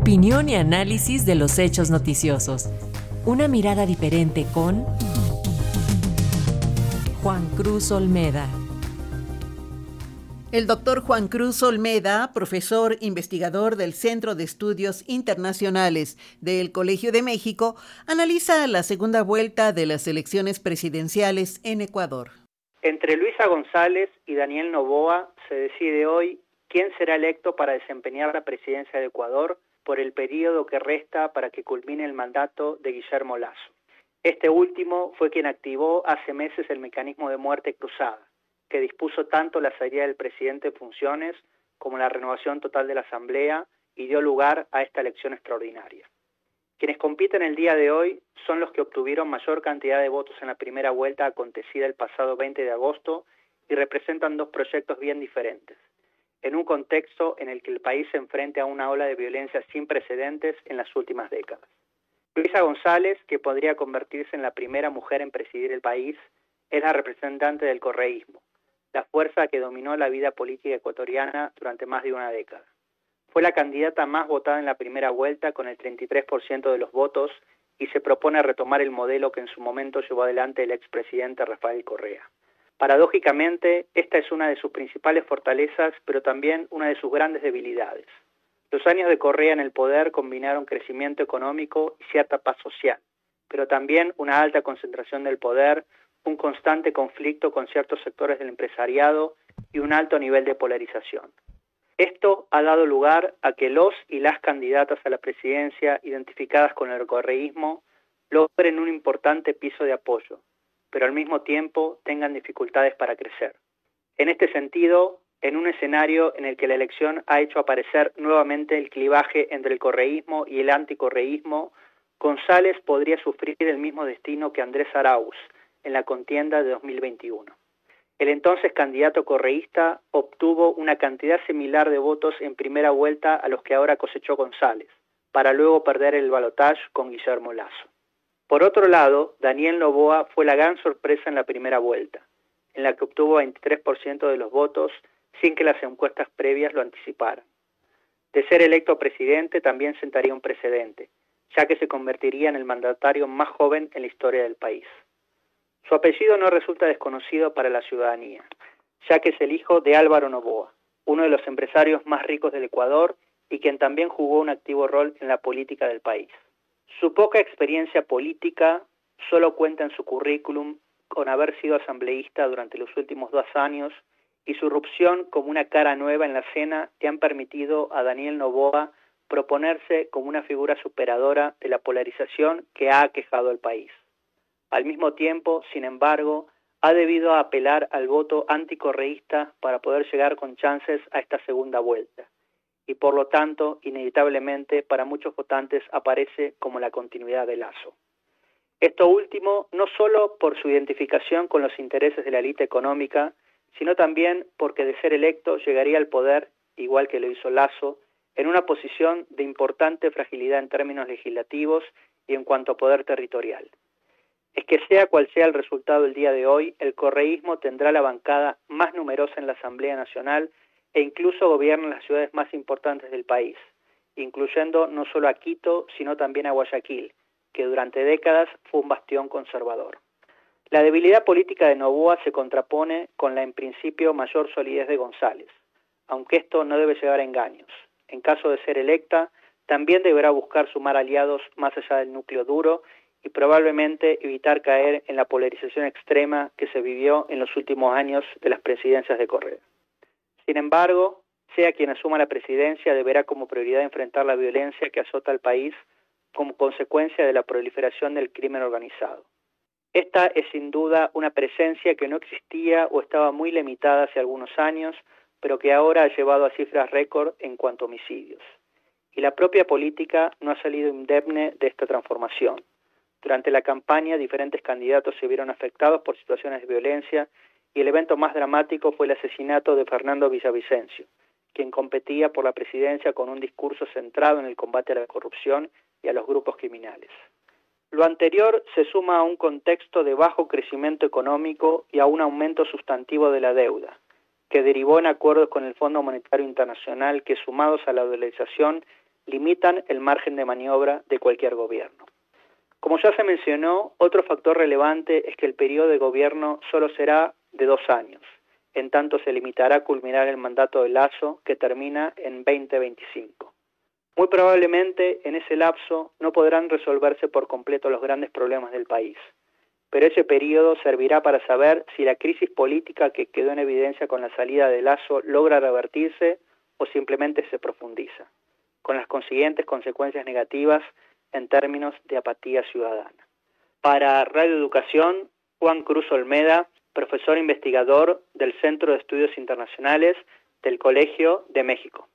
Opinión y análisis de los hechos noticiosos. Una mirada diferente con Juan Cruz Olmeda. El doctor Juan Cruz Olmeda, profesor investigador del Centro de Estudios Internacionales del Colegio de México, analiza la segunda vuelta de las elecciones presidenciales en Ecuador. Entre Luisa González y Daniel Novoa se decide hoy quién será electo para desempeñar la presidencia de Ecuador por el periodo que resta para que culmine el mandato de Guillermo Lazo. Este último fue quien activó hace meses el mecanismo de muerte cruzada, que dispuso tanto la salida del presidente en funciones como la renovación total de la Asamblea y dio lugar a esta elección extraordinaria. Quienes compiten el día de hoy son los que obtuvieron mayor cantidad de votos en la primera vuelta acontecida el pasado 20 de agosto y representan dos proyectos bien diferentes, en un contexto en el que el país se enfrenta a una ola de violencia sin precedentes en las últimas décadas. Luisa González, que podría convertirse en la primera mujer en presidir el país, es la representante del correísmo, la fuerza que dominó la vida política ecuatoriana durante más de una década. Fue la candidata más votada en la primera vuelta con el 33% de los votos y se propone retomar el modelo que en su momento llevó adelante el expresidente Rafael Correa. Paradójicamente, esta es una de sus principales fortalezas, pero también una de sus grandes debilidades. Los años de Correa en el poder combinaron crecimiento económico y cierta paz social, pero también una alta concentración del poder, un constante conflicto con ciertos sectores del empresariado y un alto nivel de polarización. Esto ha dado lugar a que los y las candidatas a la presidencia identificadas con el correísmo logren un importante piso de apoyo, pero al mismo tiempo tengan dificultades para crecer. En este sentido, en un escenario en el que la elección ha hecho aparecer nuevamente el clivaje entre el correísmo y el anticorreísmo, González podría sufrir el mismo destino que Andrés Arauz en la contienda de 2021. El entonces candidato correísta obtuvo una cantidad similar de votos en primera vuelta a los que ahora cosechó González, para luego perder el balotaje con Guillermo Lazo. Por otro lado, Daniel Novoa fue la gran sorpresa en la primera vuelta, en la que obtuvo 23% de los votos sin que las encuestas previas lo anticiparan. De ser electo presidente también sentaría un precedente, ya que se convertiría en el mandatario más joven en la historia del país. Su apellido no resulta desconocido para la ciudadanía, ya que es el hijo de Álvaro Novoa, uno de los empresarios más ricos del Ecuador y quien también jugó un activo rol en la política del país. Su poca experiencia política solo cuenta en su currículum con haber sido asambleísta durante los últimos dos años y su irrupción como una cara nueva en la escena que han permitido a Daniel Novoa proponerse como una figura superadora de la polarización que ha aquejado al país. Al mismo tiempo, sin embargo, ha debido apelar al voto anticorreísta para poder llegar con chances a esta segunda vuelta. Y por lo tanto, inevitablemente, para muchos votantes aparece como la continuidad de Lazo. Esto último no solo por su identificación con los intereses de la élite económica, sino también porque de ser electo llegaría al poder, igual que lo hizo Lazo, en una posición de importante fragilidad en términos legislativos y en cuanto a poder territorial es que sea cual sea el resultado el día de hoy, el correísmo tendrá la bancada más numerosa en la Asamblea Nacional e incluso gobierna las ciudades más importantes del país, incluyendo no solo a Quito, sino también a Guayaquil, que durante décadas fue un bastión conservador. La debilidad política de Novoa se contrapone con la en principio mayor solidez de González, aunque esto no debe llevar a engaños. En caso de ser electa, también deberá buscar sumar aliados más allá del núcleo duro y probablemente evitar caer en la polarización extrema que se vivió en los últimos años de las presidencias de Correa. Sin embargo, sea quien asuma la presidencia, deberá como prioridad enfrentar la violencia que azota al país como consecuencia de la proliferación del crimen organizado. Esta es sin duda una presencia que no existía o estaba muy limitada hace algunos años, pero que ahora ha llevado a cifras récord en cuanto a homicidios. Y la propia política no ha salido indemne de esta transformación. Durante la campaña, diferentes candidatos se vieron afectados por situaciones de violencia y el evento más dramático fue el asesinato de Fernando Villavicencio, quien competía por la presidencia con un discurso centrado en el combate a la corrupción y a los grupos criminales. Lo anterior se suma a un contexto de bajo crecimiento económico y a un aumento sustantivo de la deuda, que derivó en acuerdos con el Fondo Monetario Internacional que sumados a la dolarización limitan el margen de maniobra de cualquier gobierno. Como ya se mencionó, otro factor relevante es que el periodo de gobierno solo será de dos años, en tanto se limitará a culminar el mandato de Lazo que termina en 2025. Muy probablemente en ese lapso no podrán resolverse por completo los grandes problemas del país, pero ese periodo servirá para saber si la crisis política que quedó en evidencia con la salida de Lazo logra revertirse o simplemente se profundiza, con las consiguientes consecuencias negativas en términos de apatía ciudadana. Para Radio Educación, Juan Cruz Olmeda, profesor investigador del Centro de Estudios Internacionales del Colegio de México.